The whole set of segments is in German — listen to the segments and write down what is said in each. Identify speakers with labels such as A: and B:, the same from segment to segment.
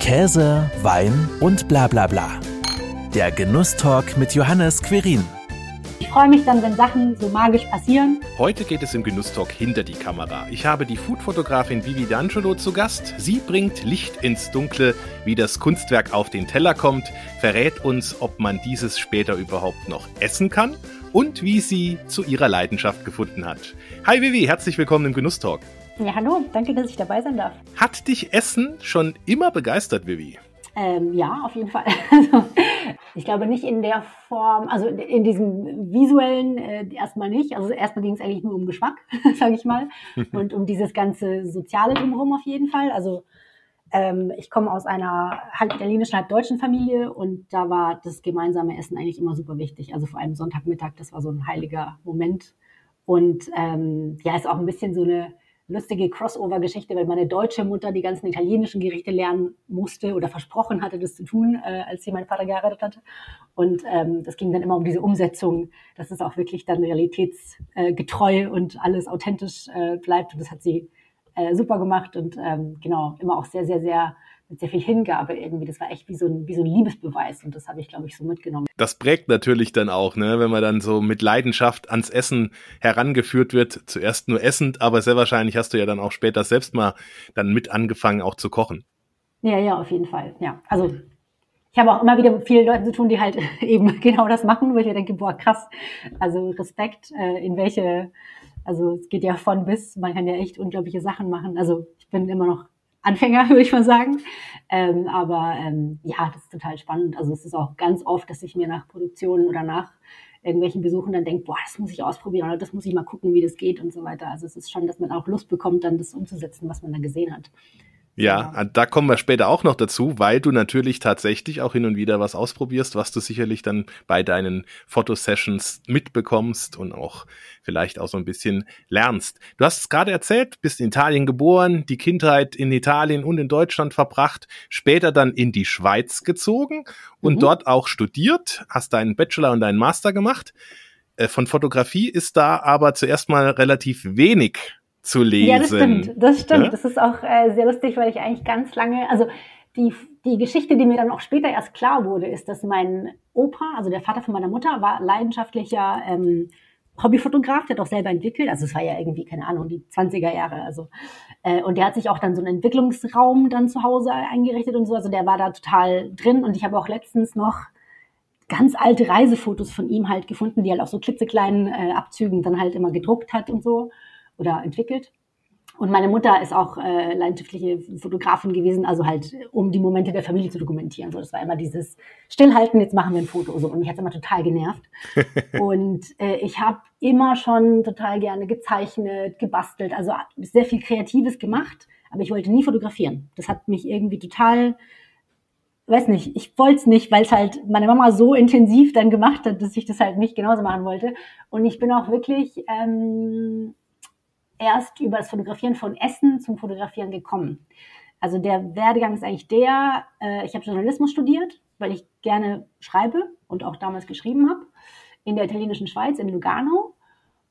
A: Käse, Wein und bla bla bla. Der Genusstalk mit Johannes Querin.
B: Ich freue mich dann, wenn Sachen so magisch passieren.
C: Heute geht es im Genusstalk hinter die Kamera. Ich habe die Foodfotografin Vivi D'Angelo zu Gast. Sie bringt Licht ins Dunkle, wie das Kunstwerk auf den Teller kommt, verrät uns, ob man dieses später überhaupt noch essen kann und wie sie zu ihrer Leidenschaft gefunden hat. Hi Vivi, herzlich willkommen im Genusstalk.
B: Ja, hallo, danke, dass ich dabei sein darf.
C: Hat dich Essen schon immer begeistert, Vivi?
B: Ähm, ja, auf jeden Fall. Also, ich glaube nicht in der Form, also in diesem visuellen äh, erstmal nicht. Also erstmal ging es eigentlich nur um Geschmack, sage ich mal, und um dieses ganze Soziale drumherum auf jeden Fall. Also ähm, ich komme aus einer halb italienischen, halb deutschen Familie und da war das gemeinsame Essen eigentlich immer super wichtig. Also vor allem Sonntagmittag, das war so ein heiliger Moment. Und ähm, ja, ist auch ein bisschen so eine lustige Crossover-Geschichte, weil meine deutsche Mutter die ganzen italienischen Gerichte lernen musste oder versprochen hatte, das zu tun, äh, als sie meinen Vater geheiratet hatte. Und ähm, das ging dann immer um diese Umsetzung, dass es auch wirklich dann realitätsgetreu und alles authentisch äh, bleibt. Und das hat sie äh, super gemacht und ähm, genau, immer auch sehr, sehr, sehr mit sehr viel Hingabe irgendwie. Das war echt wie so ein, wie so ein Liebesbeweis und das habe ich, glaube ich, so mitgenommen.
C: Das prägt natürlich dann auch, ne, wenn man dann so mit Leidenschaft ans Essen herangeführt wird. Zuerst nur essend, aber sehr wahrscheinlich hast du ja dann auch später selbst mal dann mit angefangen, auch zu kochen.
B: Ja, ja, auf jeden Fall. Ja, also ich habe auch immer wieder mit vielen Leuten zu tun, die halt eben genau das machen, wo ich mir denke, boah, krass. Also Respekt, äh, in welche, also es geht ja von bis, man kann ja echt unglaubliche Sachen machen. Also ich bin immer noch Anfänger, würde ich mal sagen. Ähm, aber ähm, ja, das ist total spannend. Also es ist auch ganz oft, dass ich mir nach Produktionen oder nach irgendwelchen Besuchen dann denke, boah, das muss ich ausprobieren oder das muss ich mal gucken, wie das geht und so weiter. Also es ist schon, dass man auch Lust bekommt, dann das umzusetzen, was man da gesehen hat.
C: Ja, ja, da kommen wir später auch noch dazu, weil du natürlich tatsächlich auch hin und wieder was ausprobierst, was du sicherlich dann bei deinen Fotosessions mitbekommst und auch vielleicht auch so ein bisschen lernst. Du hast es gerade erzählt, bist in Italien geboren, die Kindheit in Italien und in Deutschland verbracht, später dann in die Schweiz gezogen und mhm. dort auch studiert, hast deinen Bachelor und deinen Master gemacht. Äh, von Fotografie ist da aber zuerst mal relativ wenig zu lesen. Ja,
B: das stimmt. Das stimmt. Ja? Das ist auch äh, sehr lustig, weil ich eigentlich ganz lange, also die, die Geschichte, die mir dann auch später erst klar wurde, ist, dass mein Opa, also der Vater von meiner Mutter, war leidenschaftlicher ähm, Hobbyfotograf, der hat auch selber entwickelt. Also es war ja irgendwie, keine Ahnung, die 20er Jahre. Also, äh, und der hat sich auch dann so einen Entwicklungsraum dann zu Hause eingerichtet und so. Also der war da total drin. Und ich habe auch letztens noch ganz alte Reisefotos von ihm halt gefunden, die halt auch so klitzekleinen äh, Abzügen dann halt immer gedruckt hat und so oder entwickelt. Und meine Mutter ist auch äh, leidenschaftliche Fotografin gewesen, also halt, um die Momente der Familie zu dokumentieren. So, das war immer dieses Stillhalten, jetzt machen wir ein Foto. So. Und mich hat immer total genervt. und äh, ich habe immer schon total gerne gezeichnet, gebastelt, also sehr viel Kreatives gemacht, aber ich wollte nie fotografieren. Das hat mich irgendwie total, weiß nicht, ich wollte es nicht, weil es halt meine Mama so intensiv dann gemacht hat, dass ich das halt nicht genauso machen wollte. Und ich bin auch wirklich ähm, erst über das Fotografieren von Essen zum Fotografieren gekommen. Also der Werdegang ist eigentlich der, äh, ich habe Journalismus studiert, weil ich gerne schreibe und auch damals geschrieben habe, in der italienischen Schweiz, in Lugano.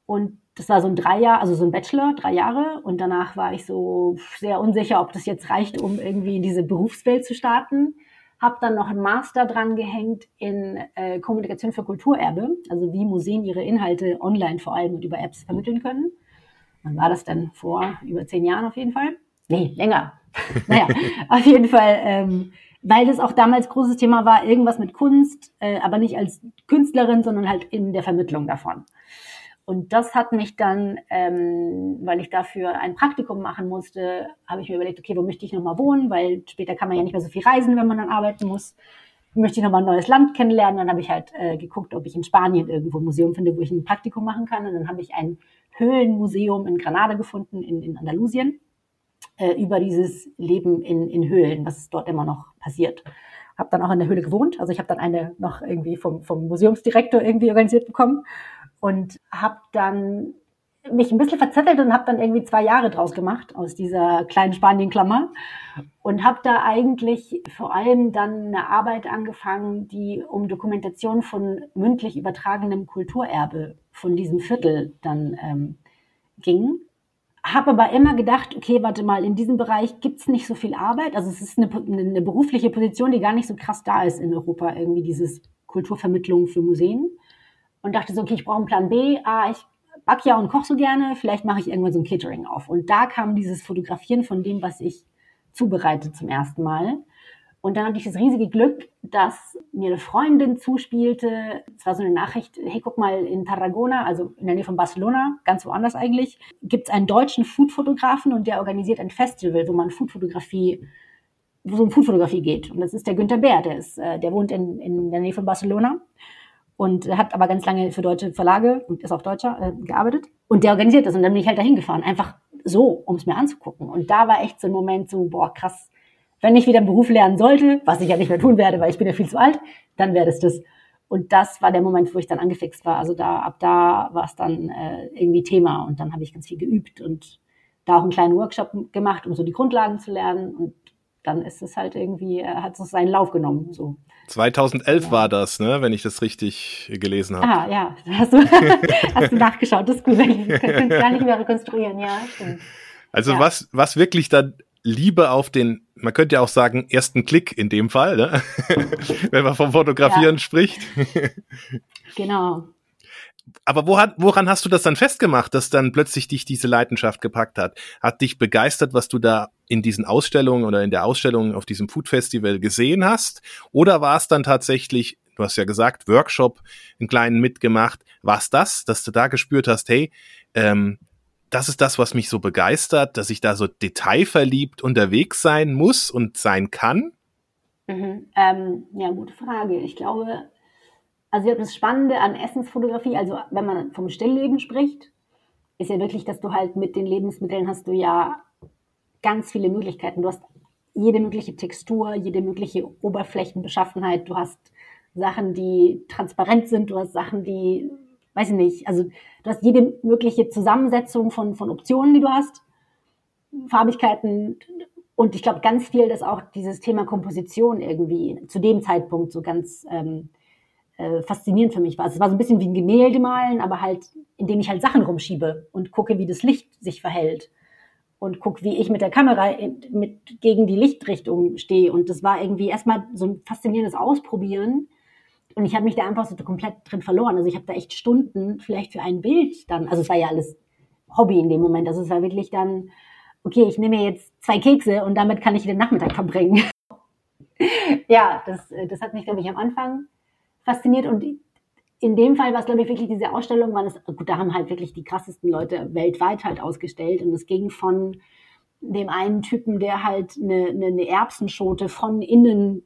B: Und das war so ein drei Jahr, also so ein Bachelor, drei Jahre. Und danach war ich so sehr unsicher, ob das jetzt reicht, um irgendwie in diese Berufswelt zu starten. Hab dann noch einen Master dran gehängt in äh, Kommunikation für Kulturerbe, also wie Museen ihre Inhalte online vor allem und über Apps vermitteln können. Wann war das denn? Vor über zehn Jahren auf jeden Fall? Nee, länger. naja, auf jeden Fall, ähm, weil das auch damals großes Thema war, irgendwas mit Kunst, äh, aber nicht als Künstlerin, sondern halt in der Vermittlung davon. Und das hat mich dann, ähm, weil ich dafür ein Praktikum machen musste, habe ich mir überlegt, okay, wo möchte ich nochmal wohnen, weil später kann man ja nicht mehr so viel reisen, wenn man dann arbeiten muss. Möchte ich nochmal ein neues Land kennenlernen. Dann habe ich halt äh, geguckt, ob ich in Spanien irgendwo ein Museum finde, wo ich ein Praktikum machen kann. Und dann habe ich ein Höhlenmuseum in Granada gefunden, in, in Andalusien, äh, über dieses Leben in, in Höhlen, was dort immer noch passiert. Habe dann auch in der Höhle gewohnt, also ich habe dann eine noch irgendwie vom, vom Museumsdirektor irgendwie organisiert bekommen und habe dann mich ein bisschen verzettelt und habe dann irgendwie zwei Jahre draus gemacht aus dieser kleinen Spanienklammer und habe da eigentlich vor allem dann eine Arbeit angefangen, die um Dokumentation von mündlich übertragenem Kulturerbe von diesem Viertel dann ähm, ging. habe aber immer gedacht, okay, warte mal, in diesem Bereich gibt's nicht so viel Arbeit. Also es ist eine, eine berufliche Position, die gar nicht so krass da ist in Europa, irgendwie dieses Kulturvermittlung für Museen. Und dachte so, okay, ich brauche einen Plan B. Ah, ich back ja und koche so gerne, vielleicht mache ich irgendwann so ein Catering auf. Und da kam dieses Fotografieren von dem, was ich zubereite zum ersten Mal. Und dann hatte ich das riesige Glück, dass mir eine Freundin zuspielte. Es war so eine Nachricht, hey, guck mal, in Tarragona, also in der Nähe von Barcelona, ganz woanders eigentlich, gibt es einen deutschen Foodfotografen und der organisiert ein Festival, wo man Foodfotografie, wo es um Foodfotografie geht. Und das ist der Günther Bär, der ist, äh, der wohnt in, in der Nähe von Barcelona und hat aber ganz lange für deutsche Verlage und ist auch Deutscher äh, gearbeitet. Und der organisiert das und dann bin ich halt dahin gefahren, einfach so, um es mir anzugucken. Und da war echt so ein Moment so, boah, krass, wenn ich wieder einen Beruf lernen sollte, was ich ja nicht mehr tun werde, weil ich bin ja viel zu alt, dann wäre das das. Und das war der Moment, wo ich dann angefixt war. Also da, ab da war es dann äh, irgendwie Thema und dann habe ich ganz viel geübt und da auch einen kleinen Workshop gemacht, um so die Grundlagen zu lernen und dann ist es halt irgendwie, hat es seinen Lauf genommen. So.
C: 2011 ja. war das, ne, wenn ich das richtig gelesen habe.
B: Ah, ja, hast du, hast du nachgeschaut, das ist gut. Ich es gar nicht mehr rekonstruieren, ja. Stimmt.
C: Also
B: ja.
C: was, was wirklich dann Liebe auf den, man könnte ja auch sagen, ersten Klick in dem Fall, ne? wenn man vom Fotografieren ja. spricht.
B: genau.
C: Aber woran, woran hast du das dann festgemacht, dass dann plötzlich dich diese Leidenschaft gepackt hat? Hat dich begeistert, was du da in diesen Ausstellungen oder in der Ausstellung auf diesem Food Festival gesehen hast? Oder war es dann tatsächlich, du hast ja gesagt, Workshop, einen kleinen mitgemacht, war es das, dass du da gespürt hast, hey, ähm, das ist das, was mich so begeistert, dass ich da so detailverliebt unterwegs sein muss und sein kann?
B: Mhm. Ähm, ja, gute Frage. Ich glaube, also das Spannende an Essensfotografie, also wenn man vom Stillleben spricht, ist ja wirklich, dass du halt mit den Lebensmitteln hast du ja ganz viele Möglichkeiten. Du hast jede mögliche Textur, jede mögliche Oberflächenbeschaffenheit. Du hast Sachen, die transparent sind. Du hast Sachen, die weiß ich nicht, also du hast jede mögliche Zusammensetzung von, von Optionen, die du hast, Farbigkeiten und ich glaube ganz viel, dass auch dieses Thema Komposition irgendwie zu dem Zeitpunkt so ganz ähm, äh, faszinierend für mich war. Also es war so ein bisschen wie ein Gemälde malen, aber halt, indem ich halt Sachen rumschiebe und gucke, wie das Licht sich verhält und gucke, wie ich mit der Kamera mit, gegen die Lichtrichtung stehe. Und das war irgendwie erstmal so ein faszinierendes Ausprobieren und ich habe mich da einfach so komplett drin verloren. Also ich habe da echt Stunden vielleicht für ein Bild dann, also es war ja alles Hobby in dem Moment. Also es war wirklich dann, okay, ich nehme jetzt zwei Kekse und damit kann ich den Nachmittag verbringen. ja, das, das hat mich, glaube ich, am Anfang fasziniert. Und in dem Fall war es, glaube ich, wirklich diese Ausstellung, weil es, gut, da haben halt wirklich die krassesten Leute weltweit halt ausgestellt. Und es ging von dem einen Typen, der halt eine, eine, eine Erbsenschote von innen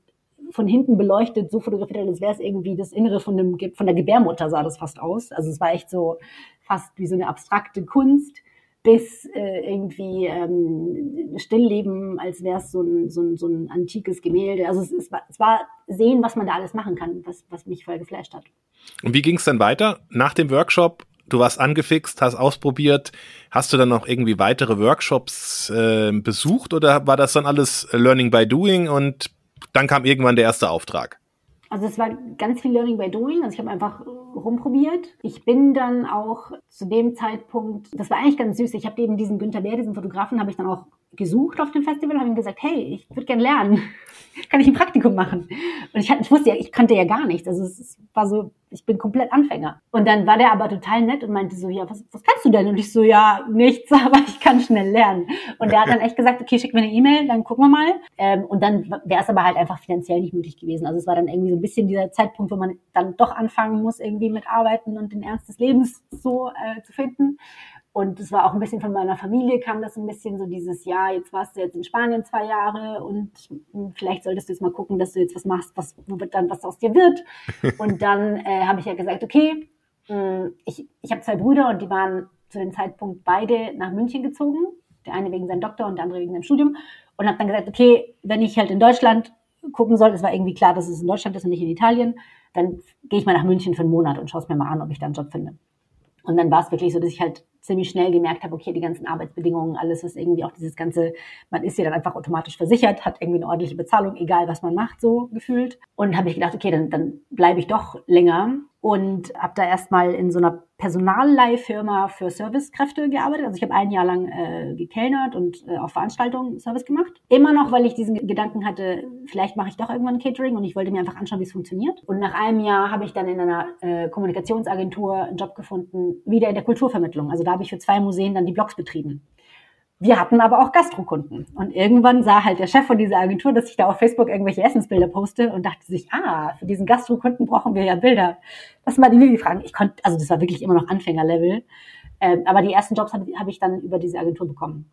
B: von hinten beleuchtet so fotografiert hat, als wäre es irgendwie das Innere von, dem, von der Gebärmutter sah das fast aus. Also es war echt so fast wie so eine abstrakte Kunst bis äh, irgendwie ähm, Stillleben, als wäre so ein, so, ein, so ein antikes Gemälde. Also es, es, war, es war sehen, was man da alles machen kann, was, was mich voll geflasht hat.
C: Und wie ging es dann weiter? Nach dem Workshop, du warst angefixt, hast ausprobiert, hast du dann noch irgendwie weitere Workshops äh, besucht oder war das dann alles Learning by Doing und dann kam irgendwann der erste Auftrag.
B: Also es war ganz viel Learning by Doing. Also ich habe einfach rumprobiert. Ich bin dann auch zu dem Zeitpunkt, das war eigentlich ganz süß. Ich habe eben diesen Günther Bär, diesen Fotografen, habe ich dann auch gesucht auf dem Festival, habe ihm gesagt, hey, ich würde gerne lernen. Kann ich ein Praktikum machen? Und ich, ich wusste ja, ich kannte ja gar nichts. Also es war so, ich bin komplett Anfänger. Und dann war der aber total nett und meinte so, ja, was, was kannst du denn? Und ich so, ja, nichts, aber ich kann schnell lernen. Und der hat dann echt gesagt, okay, schick mir eine E-Mail, dann gucken wir mal. Ähm, und dann wäre es aber halt einfach finanziell nicht möglich gewesen. Also es war dann irgendwie so ein bisschen dieser Zeitpunkt, wo man dann doch anfangen muss, irgendwie mit Arbeiten und den Ernst des Lebens so äh, zu finden. Und es war auch ein bisschen von meiner Familie, kam das ein bisschen so dieses Jahr, jetzt warst du jetzt in Spanien zwei Jahre und vielleicht solltest du jetzt mal gucken, dass du jetzt was machst, was, wo wird dann was aus dir wird. Und dann äh, habe ich ja gesagt, okay, mh, ich, ich habe zwei Brüder und die waren zu dem Zeitpunkt beide nach München gezogen. Der eine wegen seinem Doktor und der andere wegen seinem Studium. Und habe dann gesagt, okay, wenn ich halt in Deutschland gucken soll, es war irgendwie klar, dass es in Deutschland ist und nicht in Italien, dann gehe ich mal nach München für einen Monat und schaue es mir mal an, ob ich da einen Job finde. Und dann war es wirklich so, dass ich halt ziemlich schnell gemerkt habe, okay, die ganzen Arbeitsbedingungen, alles was irgendwie auch dieses ganze, man ist ja dann einfach automatisch versichert, hat irgendwie eine ordentliche Bezahlung, egal was man macht, so gefühlt. Und habe ich gedacht, okay, dann, dann bleibe ich doch länger und habe da erstmal in so einer Personalleihfirma für Servicekräfte gearbeitet. Also ich habe ein Jahr lang äh, gekellnert und äh, auf Veranstaltungen Service gemacht. Immer noch, weil ich diesen Gedanken hatte, vielleicht mache ich doch irgendwann Catering und ich wollte mir einfach anschauen, wie es funktioniert. Und nach einem Jahr habe ich dann in einer äh, Kommunikationsagentur einen Job gefunden, wieder in der Kulturvermittlung. Also da habe ich für zwei Museen dann die Blogs betrieben. Wir hatten aber auch Gastrokunden. Und irgendwann sah halt der Chef von dieser Agentur, dass ich da auf Facebook irgendwelche Essensbilder poste und dachte sich, ah, für diesen Gastrokunden brauchen wir ja Bilder. Lass mal die Lili fragen. Ich konnte, also das war wirklich immer noch Anfängerlevel. Ähm, aber die ersten Jobs habe hab ich dann über diese Agentur bekommen.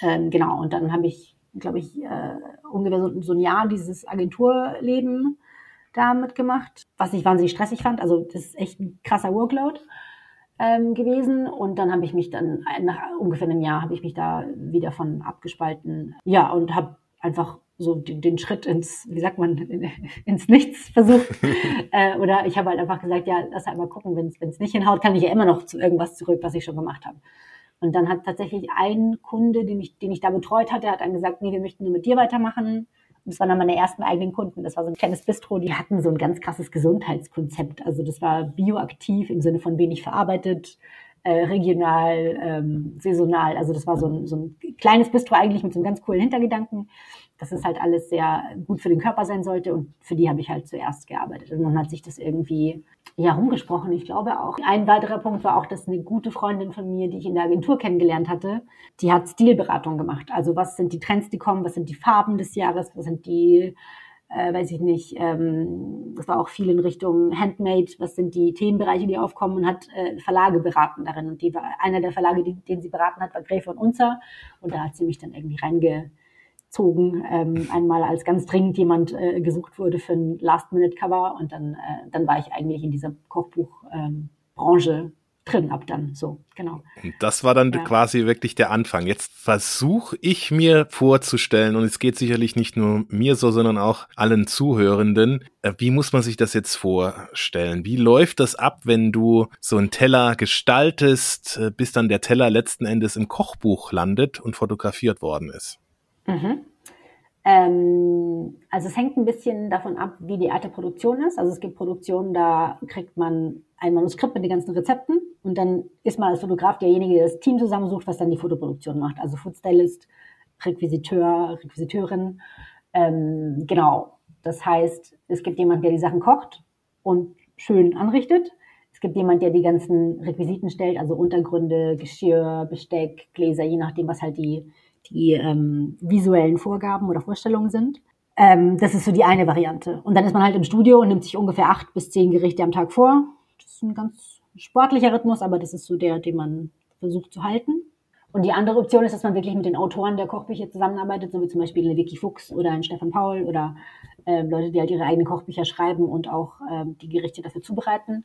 B: Ähm, genau. Und dann habe ich, glaube ich, äh, ungefähr so, so ein Jahr dieses Agenturleben da mitgemacht, was ich wahnsinnig stressig fand. Also das ist echt ein krasser Workload ähm, gewesen und dann habe ich mich dann nach ungefähr einem Jahr habe ich mich da wieder von abgespalten. Ja, und habe einfach so den, den, Schritt ins, wie sagt man, ins Nichts versucht. äh, oder ich habe halt einfach gesagt, ja, lass halt mal gucken, wenn es nicht hinhaut, kann ich ja immer noch zu irgendwas zurück, was ich schon gemacht habe. Und dann hat tatsächlich ein Kunde, den ich, den ich da betreut hatte, hat dann gesagt, nee, wir möchten nur mit dir weitermachen. Das waren dann meine ersten eigenen Kunden. Das war so ein kleines Bistro. Die hatten so ein ganz krasses Gesundheitskonzept. Also das war bioaktiv im Sinne von wenig verarbeitet, äh, regional, ähm, saisonal. Also das war so ein, so ein kleines Bistro eigentlich mit so einem ganz coolen Hintergedanken dass es halt alles sehr gut für den Körper sein sollte und für die habe ich halt zuerst gearbeitet. Und dann hat sich das irgendwie ja rumgesprochen. Ich glaube auch. Ein weiterer Punkt war auch, dass eine gute Freundin von mir, die ich in der Agentur kennengelernt hatte, die hat Stilberatung gemacht. Also was sind die Trends, die kommen, was sind die Farben des Jahres, was sind die äh, weiß ich nicht, ähm, das war auch viel in Richtung Handmade, was sind die Themenbereiche, die aufkommen und hat äh, Verlage beraten darin. Und die war, einer der Verlage, die, den sie beraten hat, war Gräfe und Unzer. Und da hat sie mich dann irgendwie reinge, zogen, ähm, einmal als ganz dringend jemand äh, gesucht wurde für ein Last-Minute-Cover und dann, äh, dann war ich eigentlich in dieser Kochbuchbranche ähm, drin ab dann so, genau.
C: Und das war dann ja. quasi wirklich der Anfang. Jetzt versuche ich mir vorzustellen, und es geht sicherlich nicht nur mir so, sondern auch allen Zuhörenden, äh, wie muss man sich das jetzt vorstellen? Wie läuft das ab, wenn du so einen Teller gestaltest, äh, bis dann der Teller letzten Endes im Kochbuch landet und fotografiert worden ist?
B: Mhm. Ähm, also es hängt ein bisschen davon ab, wie die Art der Produktion ist. Also es gibt Produktionen, da kriegt man ein Manuskript mit den ganzen Rezepten und dann ist man als Fotograf derjenige, der das Team zusammensucht, was dann die Fotoproduktion macht. Also Foodstylist, Requisiteur, Requisiteurin. Ähm, genau. Das heißt, es gibt jemand, der die Sachen kocht und schön anrichtet. Es gibt jemand, der die ganzen Requisiten stellt, also Untergründe, Geschirr, Besteck, Gläser, je nachdem, was halt die die ähm, visuellen Vorgaben oder Vorstellungen sind. Ähm, das ist so die eine Variante. Und dann ist man halt im Studio und nimmt sich ungefähr acht bis zehn Gerichte am Tag vor. Das ist ein ganz sportlicher Rhythmus, aber das ist so der, den man versucht zu halten. Und die andere Option ist, dass man wirklich mit den Autoren der Kochbücher zusammenarbeitet, so wie zum Beispiel eine Vicky Fuchs oder ein Stefan Paul oder äh, Leute, die halt ihre eigenen Kochbücher schreiben und auch äh, die Gerichte dafür zubereiten.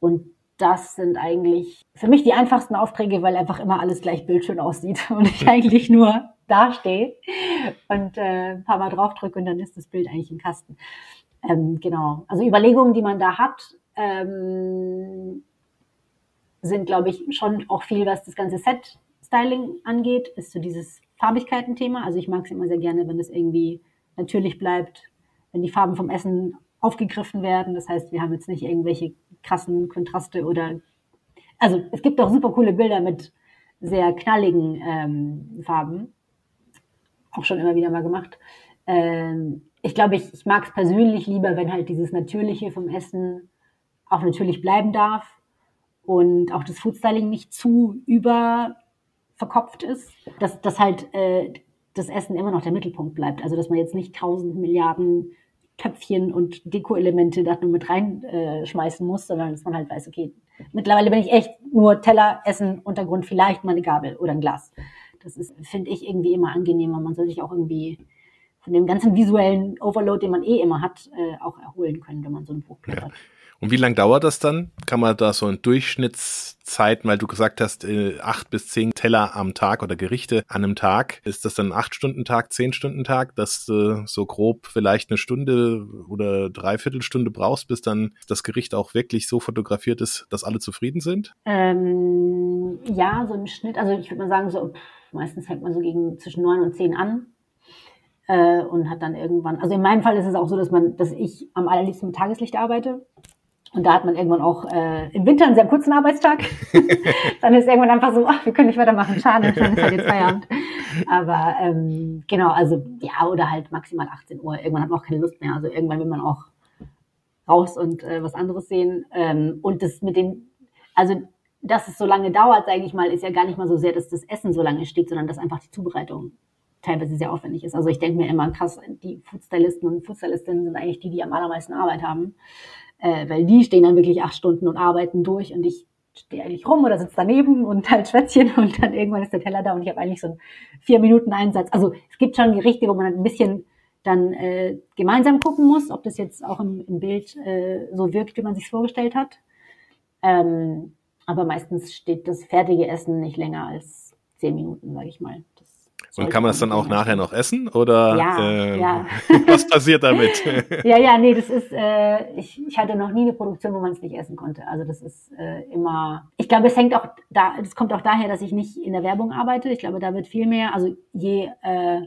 B: Und das sind eigentlich für mich die einfachsten Aufträge, weil einfach immer alles gleich bildschön aussieht und ich eigentlich nur dastehe und äh, ein paar Mal draufdrücke und dann ist das Bild eigentlich im Kasten. Ähm, genau. Also Überlegungen, die man da hat, ähm, sind, glaube ich, schon auch viel, was das ganze Set-Styling angeht, ist so dieses Farbigkeiten-Thema. Also ich mag es immer sehr gerne, wenn es irgendwie natürlich bleibt, wenn die Farben vom Essen aufgegriffen werden. Das heißt, wir haben jetzt nicht irgendwelche krassen Kontraste oder also es gibt auch super coole Bilder mit sehr knalligen ähm, Farben. Auch schon immer wieder mal gemacht. Ähm, ich glaube, ich, ich mag es persönlich lieber, wenn halt dieses Natürliche vom Essen auch natürlich bleiben darf und auch das Foodstyling nicht zu überverkopft ist. Dass, dass halt äh, das Essen immer noch der Mittelpunkt bleibt. Also dass man jetzt nicht tausend Milliarden Köpfchen und Deko-Elemente da nur mit reinschmeißen äh, muss, sondern dass man halt weiß, okay, mittlerweile bin ich echt nur Teller, Essen, Untergrund, vielleicht mal eine Gabel oder ein Glas. Das ist, finde ich, irgendwie immer angenehmer. Man soll sich auch irgendwie von dem ganzen visuellen Overload, den man eh immer hat, äh, auch erholen können, wenn man so ein Buch blättert. Ja.
C: Und wie lange dauert das dann? Kann man da so eine Durchschnittszeit, weil du gesagt hast, äh, acht bis zehn Teller am Tag oder Gerichte an einem Tag, ist das dann ein acht Stunden Tag, zehn Stunden Tag, dass du so grob vielleicht eine Stunde oder dreiviertel Stunde brauchst, bis dann das Gericht auch wirklich so fotografiert ist, dass alle zufrieden sind?
B: Ähm, ja, so im Schnitt, also ich würde mal sagen, so meistens fängt man so gegen zwischen neun und zehn an äh, und hat dann irgendwann, also in meinem Fall ist es auch so, dass man, dass ich am allerliebsten mit Tageslicht arbeite Und da hat man irgendwann auch äh, im Winter einen sehr kurzen Arbeitstag. dann ist irgendwann einfach so, ach, wir können nicht weitermachen, schade, dann ist halt jetzt Feierabend. Aber ähm, genau, also ja, oder halt maximal 18 Uhr. Irgendwann hat man auch keine Lust mehr. Also irgendwann will man auch raus und äh, was anderes sehen. Ähm, und das mit dem, also dass es so lange dauert, sage ich mal, ist ja gar nicht mal so sehr, dass das Essen so lange steht, sondern dass einfach die Zubereitung teilweise sehr aufwendig ist. Also ich denke mir immer krass, die Foodstylisten und Foodstylistinnen sind eigentlich die, die am allermeisten Arbeit haben äh, weil die stehen dann wirklich acht Stunden und arbeiten durch und ich stehe eigentlich rum oder sitze daneben und halt Schwätzchen und dann irgendwann ist der Teller da und ich habe eigentlich so einen vier Minuten Einsatz. Also es gibt schon Gerichte, wo man ein bisschen dann äh, gemeinsam gucken muss, ob das jetzt auch im, im Bild äh, so wirkt, wie man sich vorgestellt hat. Ähm, aber meistens steht das fertige Essen nicht länger als zehn Minuten, sage ich mal.
C: Und kann man das dann auch nachher noch essen oder
B: ja, äh, ja.
C: was passiert damit?
B: ja, ja, nee, das ist, äh, ich, ich hatte noch nie eine Produktion, wo man es nicht essen konnte. Also das ist äh, immer, ich glaube, es hängt auch da, das kommt auch daher, dass ich nicht in der Werbung arbeite. Ich glaube, da wird viel mehr, also je äh,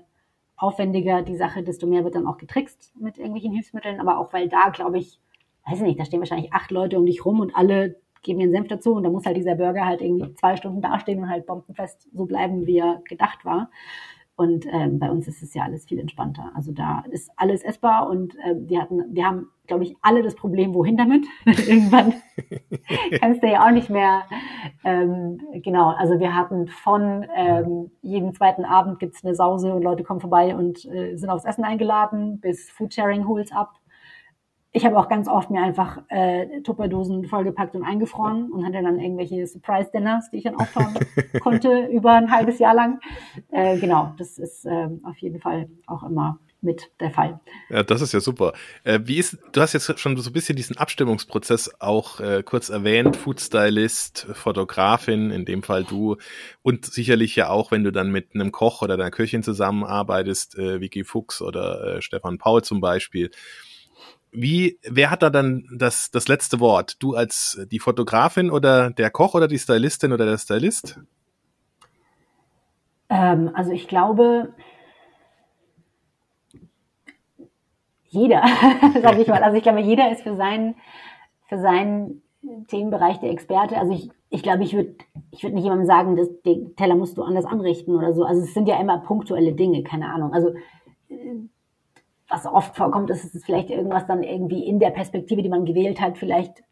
B: aufwendiger die Sache, desto mehr wird dann auch getrickst mit irgendwelchen Hilfsmitteln. Aber auch weil da, glaube ich, weiß ich nicht, da stehen wahrscheinlich acht Leute um dich rum und alle geben ihren Senf dazu und da muss halt dieser Burger halt irgendwie zwei Stunden dastehen und halt bombenfest so bleiben, wie er gedacht war. Und ähm, bei uns ist es ja alles viel entspannter. Also da ist alles essbar und äh, wir hatten, wir haben, glaube ich, alle das Problem, wohin damit. Irgendwann kannst du ja auch nicht mehr. Ähm, genau, also wir hatten von ähm, jeden zweiten Abend gibt's eine Sause und Leute kommen vorbei und äh, sind aufs Essen eingeladen, bis Foodsharing holt's ab ich habe auch ganz oft mir einfach äh, Tupperdosen vollgepackt und eingefroren und hatte dann irgendwelche Surprise-Dinners, die ich dann auffahren konnte über ein halbes Jahr lang. Äh, genau, das ist äh, auf jeden Fall auch immer mit der Fall.
C: Ja, das ist ja super. Äh, wie ist, du hast jetzt schon so ein bisschen diesen Abstimmungsprozess auch äh, kurz erwähnt, Foodstylist, Fotografin, in dem Fall du und sicherlich ja auch, wenn du dann mit einem Koch oder einer Köchin zusammenarbeitest, äh, Vicky Fuchs oder äh, Stefan Paul zum Beispiel wie, wer hat da dann das, das letzte Wort? Du als die Fotografin oder der Koch oder die Stylistin oder der Stylist?
B: Ähm, also ich glaube, jeder, sage ich mal. Also ich glaube, jeder ist für seinen, für seinen Themenbereich der Experte. Also ich, ich glaube, ich würde ich würd nicht jemandem sagen, dass den Teller musst du anders anrichten oder so. Also es sind ja immer punktuelle Dinge, keine Ahnung. Also was oft vorkommt, ist es vielleicht irgendwas dann irgendwie in der Perspektive, die man gewählt hat, vielleicht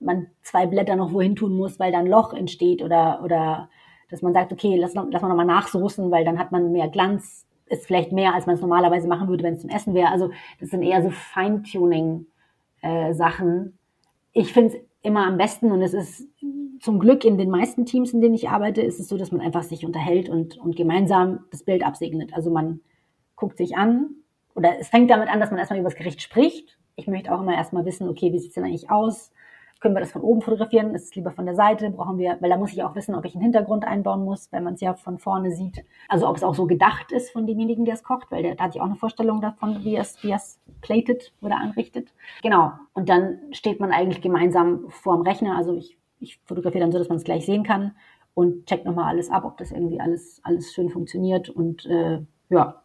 B: man zwei Blätter noch wohin tun muss, weil dann Loch entsteht oder, oder dass man sagt, okay, lass, lass mal nochmal nachsoßen, weil dann hat man mehr Glanz, ist vielleicht mehr, als man es normalerweise machen würde, wenn es zum Essen wäre. Also das sind eher so Feintuning-Sachen. Äh, ich finde es immer am besten und es ist zum Glück in den meisten Teams, in denen ich arbeite, ist es so, dass man einfach sich unterhält und, und gemeinsam das Bild absegnet. Also man guckt sich an, oder es fängt damit an, dass man erstmal über das Gericht spricht. Ich möchte auch immer erstmal wissen, okay, wie sieht es denn eigentlich aus? Können wir das von oben fotografieren? Ist es lieber von der Seite? Brauchen wir, weil da muss ich auch wissen, ob ich einen Hintergrund einbauen muss, wenn man es ja von vorne sieht. Also ob es auch so gedacht ist von demjenigen, der es kocht, weil der, da hatte ich auch eine Vorstellung davon, wie es, wie es platet oder anrichtet. Genau. Und dann steht man eigentlich gemeinsam vor dem Rechner. Also ich, ich fotografiere dann so, dass man es gleich sehen kann und checkt nochmal alles ab, ob das irgendwie alles, alles schön funktioniert und äh, ja,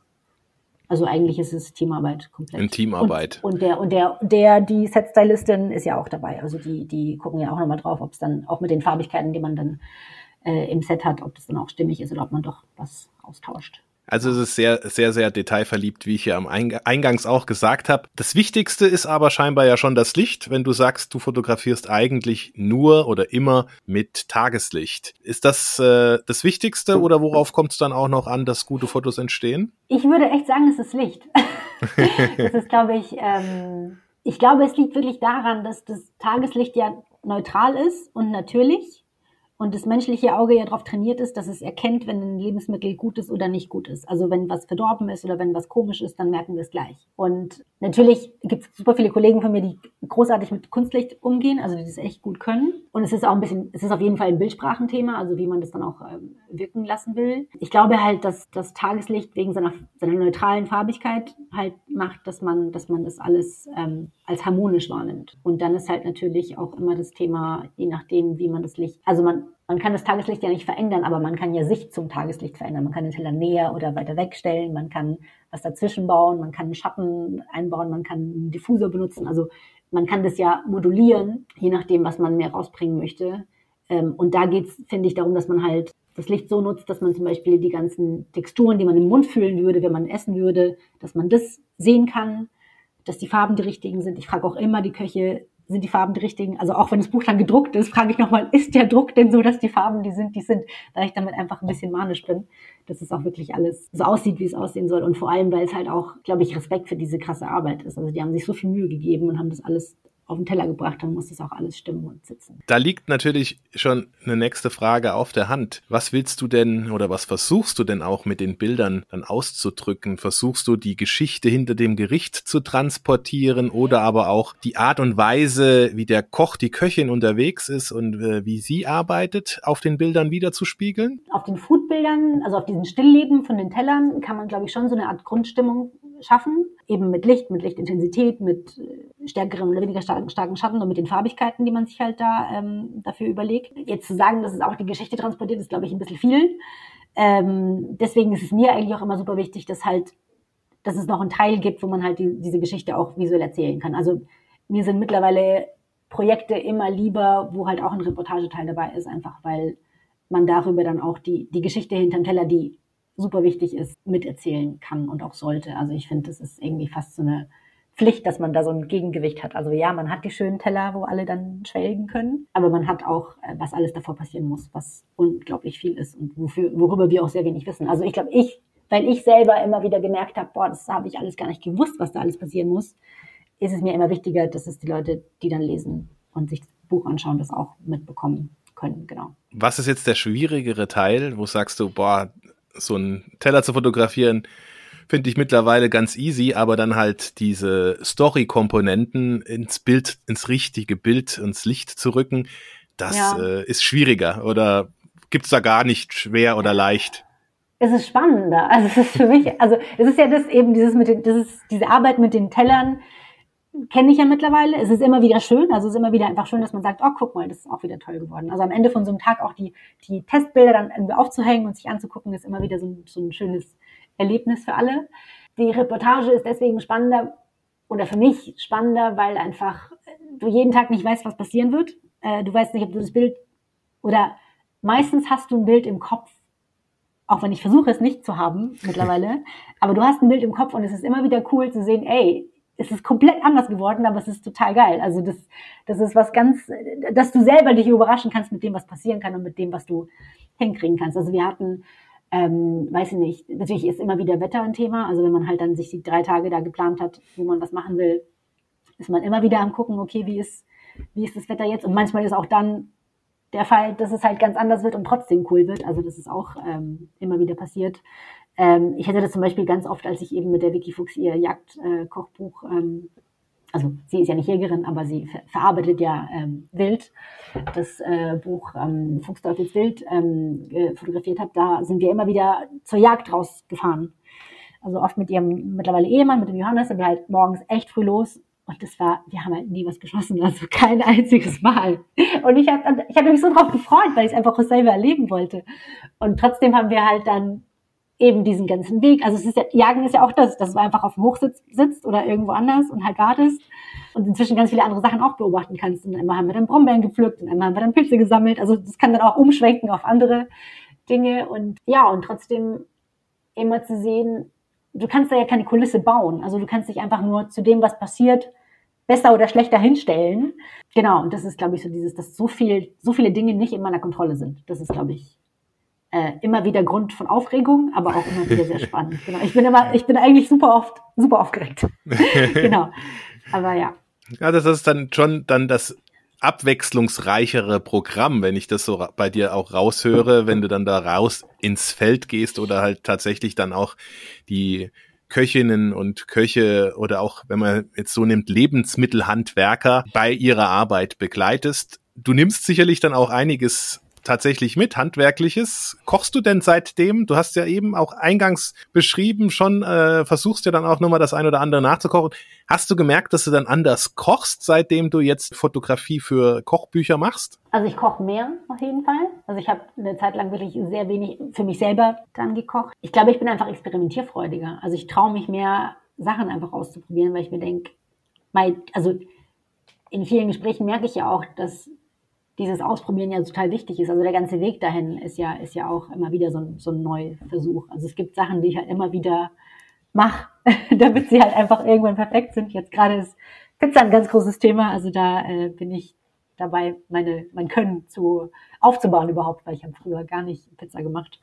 B: also eigentlich ist es Teamarbeit komplett.
C: In Teamarbeit.
B: Und, und der, und der, der, die Set-Stylistin ist ja auch dabei. Also die, die gucken ja auch nochmal drauf, ob es dann auch mit den Farbigkeiten, die man dann äh, im Set hat, ob das dann auch stimmig ist oder ob man doch was austauscht.
C: Also es ist sehr, sehr, sehr detailverliebt, wie ich hier am Eingangs auch gesagt habe. Das Wichtigste ist aber scheinbar ja schon das Licht, wenn du sagst, du fotografierst eigentlich nur oder immer mit Tageslicht. Ist das äh, das Wichtigste oder worauf kommt es dann auch noch an, dass gute Fotos entstehen?
B: Ich würde echt sagen, es ist Licht. das ist, glaube ich, ähm, ich glaube, es liegt wirklich daran, dass das Tageslicht ja neutral ist und natürlich und das menschliche Auge ja darauf trainiert ist, dass es erkennt, wenn ein Lebensmittel gut ist oder nicht gut ist. Also wenn was verdorben ist oder wenn was komisch ist, dann merken wir es gleich. Und natürlich gibt es super viele Kollegen von mir, die großartig mit Kunstlicht umgehen, also die das echt gut können. Und es ist auch ein bisschen, es ist auf jeden Fall ein Bildsprachenthema, also wie man das dann auch ähm, wirken lassen will. Ich glaube halt, dass das Tageslicht wegen seiner, seiner neutralen Farbigkeit halt macht, dass man, dass man das alles ähm, als harmonisch wahrnimmt. Und dann ist halt natürlich auch immer das Thema, je nachdem, wie man das Licht, also man, man kann das Tageslicht ja nicht verändern, aber man kann ja Sicht zum Tageslicht verändern. Man kann den Teller näher oder weiter wegstellen, man kann was dazwischen bauen, man kann einen Schatten einbauen, man kann einen Diffusor benutzen. Also man kann das ja modulieren, je nachdem, was man mehr rausbringen möchte. Ähm, und da geht es, finde ich, darum, dass man halt das Licht so nutzt, dass man zum Beispiel die ganzen Texturen, die man im Mund fühlen würde, wenn man essen würde, dass man das sehen kann, dass die Farben die richtigen sind. Ich frage auch immer die Köche, sind die Farben die richtigen? Also auch wenn das Buch dann gedruckt ist, frage ich nochmal, ist der Druck denn so, dass die Farben die sind, die sind, da ich damit einfach ein bisschen manisch bin, dass es auch wirklich alles so aussieht, wie es aussehen soll. Und vor allem, weil es halt auch, glaube ich, Respekt für diese krasse Arbeit ist. Also die haben sich so viel Mühe gegeben und haben das alles auf den Teller gebracht, dann muss das auch alles stimmen und sitzen.
C: Da liegt natürlich schon eine nächste Frage auf der Hand. Was willst du denn oder was versuchst du denn auch mit den Bildern dann auszudrücken? Versuchst du die Geschichte hinter dem Gericht zu transportieren oder aber auch die Art und Weise, wie der Koch, die Köchin unterwegs ist und äh, wie sie arbeitet, auf den Bildern wiederzuspiegeln?
B: Auf den Foodbildern, also auf diesen Stillleben von den Tellern, kann man, glaube ich, schon so eine Art Grundstimmung schaffen, eben mit Licht, mit Lichtintensität, mit äh, stärkeren oder weniger starken, Schatten und mit den Farbigkeiten, die man sich halt da ähm, dafür überlegt. Jetzt zu sagen, dass es auch die Geschichte transportiert, ist, glaube ich, ein bisschen viel. Ähm, deswegen ist es mir eigentlich auch immer super wichtig, dass halt, dass es noch einen Teil gibt, wo man halt die, diese Geschichte auch visuell erzählen kann. Also mir sind mittlerweile Projekte immer lieber, wo halt auch ein Reportageteil dabei ist, einfach weil man darüber dann auch die, die Geschichte hinterm Teller, die super wichtig ist, miterzählen kann und auch sollte. Also ich finde, das ist irgendwie fast so eine Pflicht, dass man da so ein Gegengewicht hat. Also ja, man hat die schönen Teller, wo alle dann schwelgen können, aber man hat auch, äh, was alles davor passieren muss, was unglaublich viel ist und wofür, worüber wir auch sehr wenig wissen. Also ich glaube, ich, weil ich selber immer wieder gemerkt habe, boah, das habe ich alles gar nicht gewusst, was da alles passieren muss, ist es mir immer wichtiger, dass es die Leute, die dann lesen und sich das Buch anschauen, das auch mitbekommen können, genau.
C: Was ist jetzt der schwierigere Teil, wo sagst du, boah, so einen Teller zu fotografieren, finde ich mittlerweile ganz easy, aber dann halt diese Story-Komponenten ins Bild, ins richtige Bild, ins Licht zu rücken, das ja. äh, ist schwieriger oder gibt's da gar nicht schwer oder leicht?
B: Es ist spannender. Also es ist für mich, also es ist ja das eben dieses mit den, das ist diese Arbeit mit den Tellern, kenne ich ja mittlerweile. Es ist immer wieder schön, also es ist immer wieder einfach schön, dass man sagt, oh, guck mal, das ist auch wieder toll geworden. Also am Ende von so einem Tag auch die, die Testbilder dann irgendwie aufzuhängen und sich anzugucken, ist immer wieder so ein, so ein schönes Erlebnis für alle. Die Reportage ist deswegen spannender oder für mich spannender, weil einfach du jeden Tag nicht weißt, was passieren wird. Äh, du weißt nicht, ob du das Bild oder meistens hast du ein Bild im Kopf, auch wenn ich versuche es nicht zu haben mittlerweile, aber du hast ein Bild im Kopf und es ist immer wieder cool zu sehen, ey, es ist komplett anders geworden, aber es ist total geil. Also das, das ist was ganz, dass du selber dich überraschen kannst mit dem, was passieren kann und mit dem, was du hinkriegen kannst. Also wir hatten, ähm, weiß ich nicht, natürlich ist immer wieder Wetter ein Thema. Also wenn man halt dann sich die drei Tage da geplant hat, wo man was machen will, ist man immer wieder am gucken, okay, wie ist, wie ist das Wetter jetzt? Und manchmal ist auch dann der Fall, dass es halt ganz anders wird und trotzdem cool wird. Also das ist auch ähm, immer wieder passiert. Ähm, ich hätte das zum Beispiel ganz oft, als ich eben mit der Vicky Fuchs ihr Jagdkochbuch, äh, ähm, also sie ist ja nicht Jägerin, aber sie ver verarbeitet ja ähm, Wild, das äh, Buch ähm, Fuchsteufels Wild ähm, fotografiert habe, da sind wir immer wieder zur Jagd rausgefahren. Also oft mit ihrem mittlerweile Ehemann, mit dem Johannes, sind wir halt morgens echt früh los und das war, wir haben halt nie was geschossen, also kein einziges Mal. Und ich habe ich hab mich so drauf gefreut, weil ich es einfach selber erleben wollte. Und trotzdem haben wir halt dann eben diesen ganzen Weg. Also es ist ja, Jagen ist ja auch das, dass du einfach auf dem Hochsitz sitzt oder irgendwo anders und halt wartest und inzwischen ganz viele andere Sachen auch beobachten kannst. Und einmal haben wir dann Brombeeren gepflückt und einmal haben wir dann Pilze gesammelt. Also das kann dann auch umschwenken auf andere Dinge und ja, und trotzdem immer zu sehen, du kannst da ja keine Kulisse bauen. Also du kannst dich einfach nur zu dem, was passiert, besser oder schlechter hinstellen. Genau, und das ist, glaube ich, so dieses, dass so viel, so viele Dinge nicht in meiner Kontrolle sind. Das ist, glaube ich, äh, immer wieder Grund von Aufregung, aber auch immer wieder sehr spannend. Genau. Ich bin immer, ich bin eigentlich super oft, super aufgeregt. genau. Aber ja.
C: Ja, das ist dann schon dann das abwechslungsreichere Programm, wenn ich das so bei dir auch raushöre, wenn du dann da raus ins Feld gehst oder halt tatsächlich dann auch die Köchinnen und Köche oder auch, wenn man jetzt so nimmt, Lebensmittelhandwerker bei ihrer Arbeit begleitest. Du nimmst sicherlich dann auch einiges tatsächlich mit, handwerkliches. Kochst du denn seitdem? Du hast ja eben auch eingangs beschrieben, schon äh, versuchst ja dann auch nochmal das ein oder andere nachzukochen. Hast du gemerkt, dass du dann anders kochst, seitdem du jetzt Fotografie für Kochbücher machst?
B: Also ich koche mehr auf jeden Fall. Also ich habe eine Zeit lang wirklich sehr wenig für mich selber dann gekocht. Ich glaube, ich bin einfach experimentierfreudiger. Also ich traue mich mehr, Sachen einfach auszuprobieren, weil ich mir denke, also in vielen Gesprächen merke ich ja auch, dass dieses Ausprobieren ja total wichtig ist. Also der ganze Weg dahin ist ja, ist ja auch immer wieder so ein, so ein Neuversuch. Also es gibt Sachen, die ich halt immer wieder mache, damit sie halt einfach irgendwann perfekt sind. Jetzt gerade ist Pizza ein ganz großes Thema. Also da äh, bin ich dabei, meine, mein Können zu aufzubauen überhaupt, weil ich habe früher gar nicht Pizza gemacht.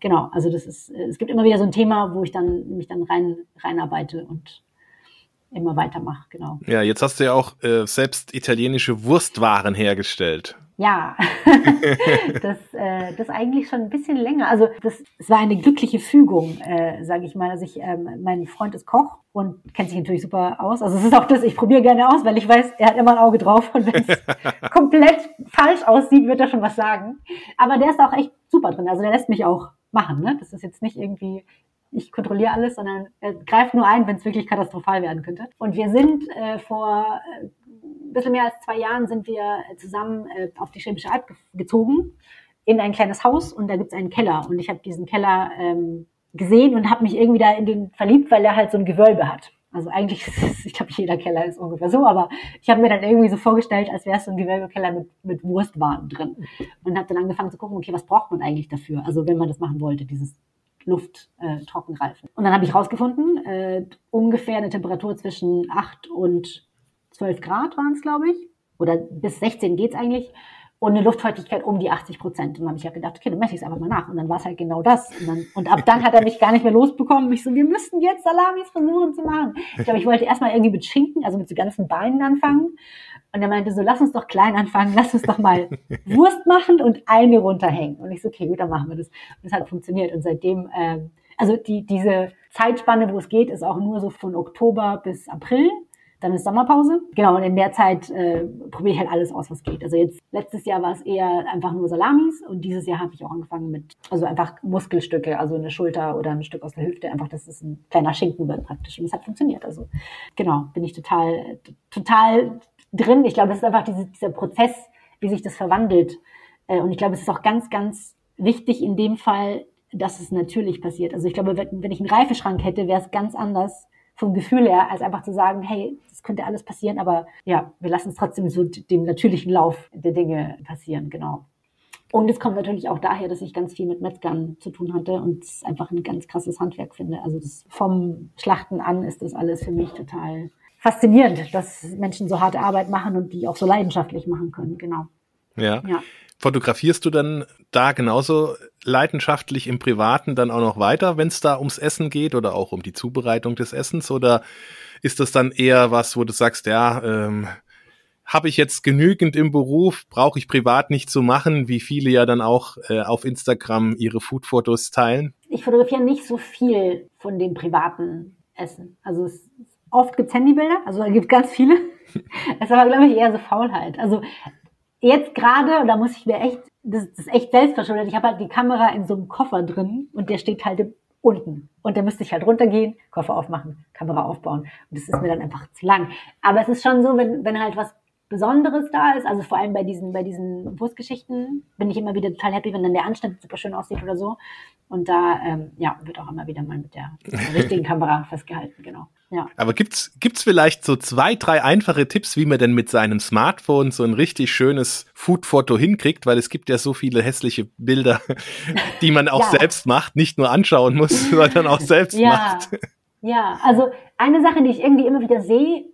B: Genau, also das ist, es gibt immer wieder so ein Thema, wo ich dann mich dann rein reinarbeite und immer weitermache, genau.
C: Ja, jetzt hast du ja auch äh, selbst italienische Wurstwaren hergestellt.
B: Ja, das, äh, das eigentlich schon ein bisschen länger. Also das, es war eine glückliche Fügung, äh, sage ich mal. Also ich, ähm, mein Freund ist Koch und kennt sich natürlich super aus. Also es ist auch das, ich probiere gerne aus, weil ich weiß, er hat immer ein Auge drauf und wenn es komplett falsch aussieht, wird er schon was sagen. Aber der ist auch echt super drin. Also der lässt mich auch machen. Ne? Das ist jetzt nicht irgendwie ich kontrolliere alles, sondern er greift nur ein, wenn es wirklich katastrophal werden könnte. Und wir sind äh, vor äh, ein bisschen mehr als zwei Jahren sind wir zusammen äh, auf die Schwäbische Alb ge gezogen in ein kleines Haus und da gibt es einen Keller und ich habe diesen Keller ähm, gesehen und habe mich irgendwie da in den verliebt, weil er halt so ein Gewölbe hat. Also eigentlich, ist, ich glaube, jeder Keller ist ungefähr so, aber ich habe mir dann irgendwie so vorgestellt, als wäre es so ein Gewölbekeller mit, mit Wurstwaren drin. Und habe dann angefangen zu gucken, okay, was braucht man eigentlich dafür? Also wenn man das machen wollte, dieses Luft äh. Und dann habe ich rausgefunden, äh, ungefähr eine Temperatur zwischen 8 und 12 Grad waren es, glaube ich. Oder bis 16 geht's eigentlich. Und eine Luftfeuchtigkeit um die 80 Prozent. Und dann habe ich ja gedacht, okay, dann messe ich es einfach mal nach. Und dann war es halt genau das. Und, dann, und ab dann hat er mich gar nicht mehr losbekommen. Ich so, wir müssen jetzt Salamis versuchen zu machen. Ich glaube, ich wollte erstmal irgendwie mit Schinken, also mit so ganzen Beinen anfangen. Und er meinte so, lass uns doch klein anfangen, lass uns doch mal Wurst machen und eine runterhängen. Und ich so, okay, gut, dann machen wir das. Und das hat funktioniert. Und seitdem, äh, also die, diese Zeitspanne, wo es geht, ist auch nur so von Oktober bis April. Dann ist Sommerpause. Genau, und in der Zeit äh, probiere ich halt alles aus, was geht. Also jetzt, letztes Jahr war es eher einfach nur Salamis und dieses Jahr habe ich auch angefangen mit, also einfach Muskelstücke, also eine Schulter oder ein Stück aus der Hüfte, einfach, dass es ein kleiner Schinken wird praktisch. Und es hat funktioniert. Also genau, bin ich total, total drin. Ich glaube, es ist einfach diese, dieser Prozess, wie sich das verwandelt. Äh, und ich glaube, es ist auch ganz, ganz wichtig in dem Fall, dass es natürlich passiert. Also ich glaube, wenn, wenn ich einen Reifeschrank hätte, wäre es ganz anders vom Gefühl her, als einfach zu sagen, hey, das könnte alles passieren, aber ja, wir lassen es trotzdem so dem natürlichen Lauf der Dinge passieren, genau. Und es kommt natürlich auch daher, dass ich ganz viel mit Metzgern zu tun hatte und es einfach ein ganz krasses Handwerk finde. Also das, vom Schlachten an ist das alles für mich total faszinierend, dass Menschen so harte Arbeit machen und die auch so leidenschaftlich machen können, genau.
C: Ja. ja. Fotografierst du dann da genauso leidenschaftlich im Privaten dann auch noch weiter, wenn es da ums Essen geht oder auch um die Zubereitung des Essens? Oder ist das dann eher was, wo du sagst, ja, ähm, habe ich jetzt genügend im Beruf, brauche ich privat nicht zu machen, wie viele ja dann auch äh, auf Instagram ihre Foodfotos teilen?
B: Ich fotografiere nicht so viel von dem privaten Essen. Also es, oft gibt es Handybilder, also es gibt ganz viele. es ist aber, glaube ich, eher so Faulheit. Also jetzt gerade, da muss ich mir echt, das, das ist echt selbstverschuldet, ich habe halt die Kamera in so einem Koffer drin und der steht halt unten. Und da müsste ich halt runtergehen, Koffer aufmachen, Kamera aufbauen. Und das ist mir dann einfach zu lang. Aber es ist schon so, wenn, wenn halt was Besonderes da ist, also vor allem bei diesen, bei diesen Wurstgeschichten, bin ich immer wieder total happy, wenn dann der Anschnitt super schön aussieht oder so. Und da, ähm, ja, wird auch immer wieder mal mit der, mit der richtigen Kamera festgehalten, genau. Ja.
C: Aber gibt's gibt's vielleicht so zwei, drei einfache Tipps, wie man denn mit seinem Smartphone so ein richtig schönes Food-Foto hinkriegt? Weil es gibt ja so viele hässliche Bilder, die man auch ja. selbst macht, nicht nur anschauen muss, sondern auch selbst ja. macht.
B: Ja, also eine Sache, die ich irgendwie immer wieder sehe,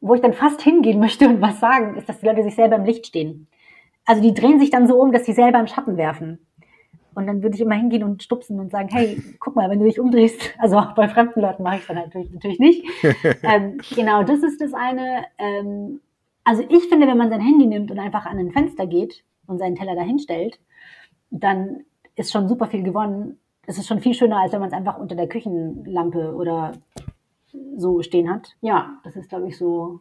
B: wo ich dann fast hingehen möchte und was sagen, ist, dass die Leute sich selber im Licht stehen. Also die drehen sich dann so um, dass sie selber im Schatten werfen. Und dann würde ich immer hingehen und stupsen und sagen, hey, guck mal, wenn du dich umdrehst, also auch bei fremden Leuten mache ich es dann natürlich, natürlich nicht. ähm, genau, das ist das eine. Ähm, also ich finde, wenn man sein Handy nimmt und einfach an ein Fenster geht und seinen Teller dahinstellt, dann ist schon super viel gewonnen. Es ist schon viel schöner, als wenn man es einfach unter der Küchenlampe oder so stehen hat. Ja, das ist, glaube ich, so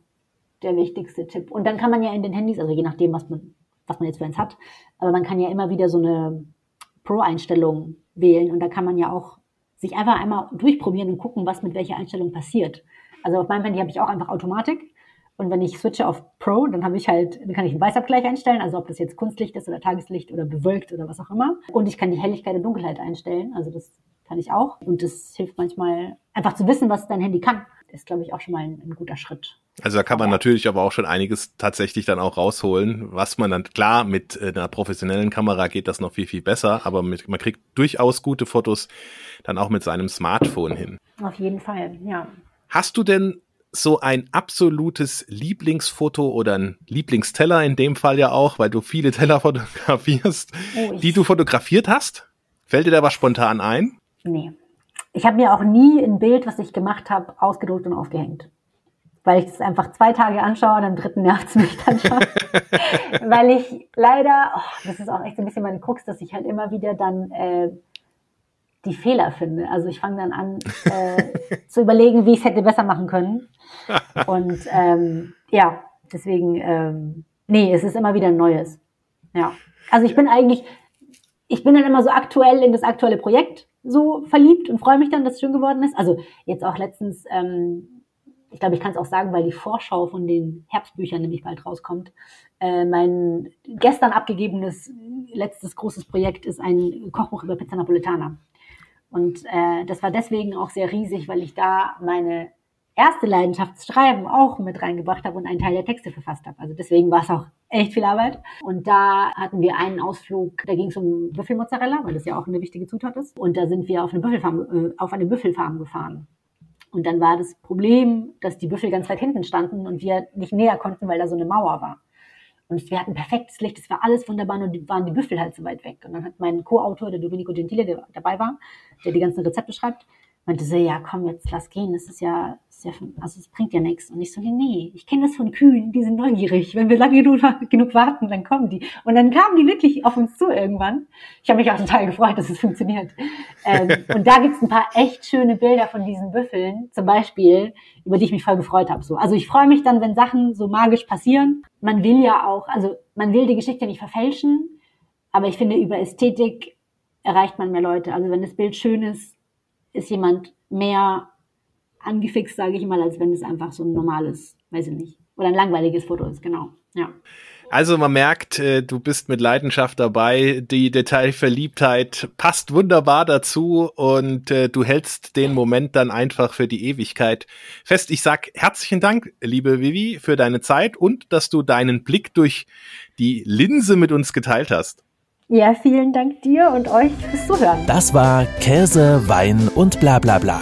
B: der wichtigste Tipp. Und dann kann man ja in den Handys, also je nachdem, was man, was man jetzt für eins hat, aber man kann ja immer wieder so eine Pro-Einstellung wählen und da kann man ja auch sich einfach einmal durchprobieren und gucken, was mit welcher Einstellung passiert. Also auf meinem Handy habe ich auch einfach Automatik und wenn ich switche auf Pro, dann habe ich halt, dann kann ich einen Weißabgleich einstellen, also ob das jetzt Kunstlicht ist oder Tageslicht oder bewölkt oder was auch immer. Und ich kann die Helligkeit und Dunkelheit einstellen, also das kann ich auch. Und das hilft manchmal einfach zu wissen, was dein Handy kann. Ist, glaube ich, auch schon mal ein, ein guter Schritt.
C: Also da kann man natürlich aber auch schon einiges tatsächlich dann auch rausholen, was man dann, klar, mit äh, einer professionellen Kamera geht das noch viel, viel besser, aber mit, man kriegt durchaus gute Fotos dann auch mit seinem Smartphone hin.
B: Auf jeden Fall, ja.
C: Hast du denn so ein absolutes Lieblingsfoto oder ein Lieblingsteller in dem Fall ja auch, weil du viele Teller fotografierst, oh, die du fotografiert hast? Fällt dir da was spontan ein?
B: Nee. Ich habe mir auch nie ein Bild, was ich gemacht habe, ausgedruckt und aufgehängt. Weil ich das einfach zwei Tage anschaue und am dritten nervt es mich dann schon. weil ich leider, oh, das ist auch echt so ein bisschen meine Krux, dass ich halt immer wieder dann äh, die Fehler finde. Also ich fange dann an äh, zu überlegen, wie ich es hätte besser machen können. Und ähm, ja, deswegen, ähm, nee, es ist immer wieder ein Neues. Ja. Also ich bin eigentlich, ich bin dann immer so aktuell in das aktuelle Projekt so verliebt und freue mich dann, dass es schön geworden ist. Also jetzt auch letztens, ähm, ich glaube, ich kann es auch sagen, weil die Vorschau von den Herbstbüchern nämlich bald rauskommt. Äh, mein gestern abgegebenes letztes großes Projekt ist ein Kochbuch über Pizza Napoletana. Und äh, das war deswegen auch sehr riesig, weil ich da meine erste Leidenschaft Schreiben auch mit reingebracht habe und einen Teil der Texte verfasst habe. Also deswegen war es auch echt viel Arbeit. Und da hatten wir einen Ausflug, da ging es um Büffelmozzarella, weil das ja auch eine wichtige Zutat ist. Und da sind wir auf eine Büffelfarm, äh, auf eine Büffelfarm gefahren. Und dann war das Problem, dass die Büffel ganz weit hinten standen und wir nicht näher konnten, weil da so eine Mauer war. Und wir hatten perfektes Licht, es war alles wunderbar und die, waren die Büffel halt so weit weg. Und dann hat mein Co-Autor, der Domenico Gentile, der dabei war, der die ganzen Rezepte schreibt, meinte so, ja komm, jetzt lass gehen, das ist ja, ja also es bringt ja nichts. Und ich so, nee, ich kenne das von Kühen, die sind neugierig. Wenn wir lange genug, genug, warten, dann kommen die. Und dann kamen die wirklich auf uns zu irgendwann. Ich habe mich auch total gefreut, dass es funktioniert. Ähm, und da gibt's ein paar echt schöne Bilder von diesen Büffeln, zum Beispiel, über die ich mich voll gefreut habe. So. Also ich freue mich dann, wenn Sachen so magisch passieren. Man will ja auch, also man will die Geschichte nicht verfälschen, aber ich finde, über Ästhetik erreicht man mehr Leute. Also wenn das Bild schön ist, ist jemand mehr angefixt, sage ich mal, als wenn es einfach so ein normales, weiß ich nicht, oder ein langweiliges Foto ist, genau. Ja.
C: Also man merkt, äh, du bist mit Leidenschaft dabei. Die Detailverliebtheit passt wunderbar dazu und äh, du hältst den Moment dann einfach für die Ewigkeit fest. Ich sag herzlichen Dank, liebe Vivi, für deine Zeit und dass du deinen Blick durch die Linse mit uns geteilt hast.
B: Ja, vielen Dank dir und euch fürs Zuhören.
A: Das war Käse, Wein und bla bla bla.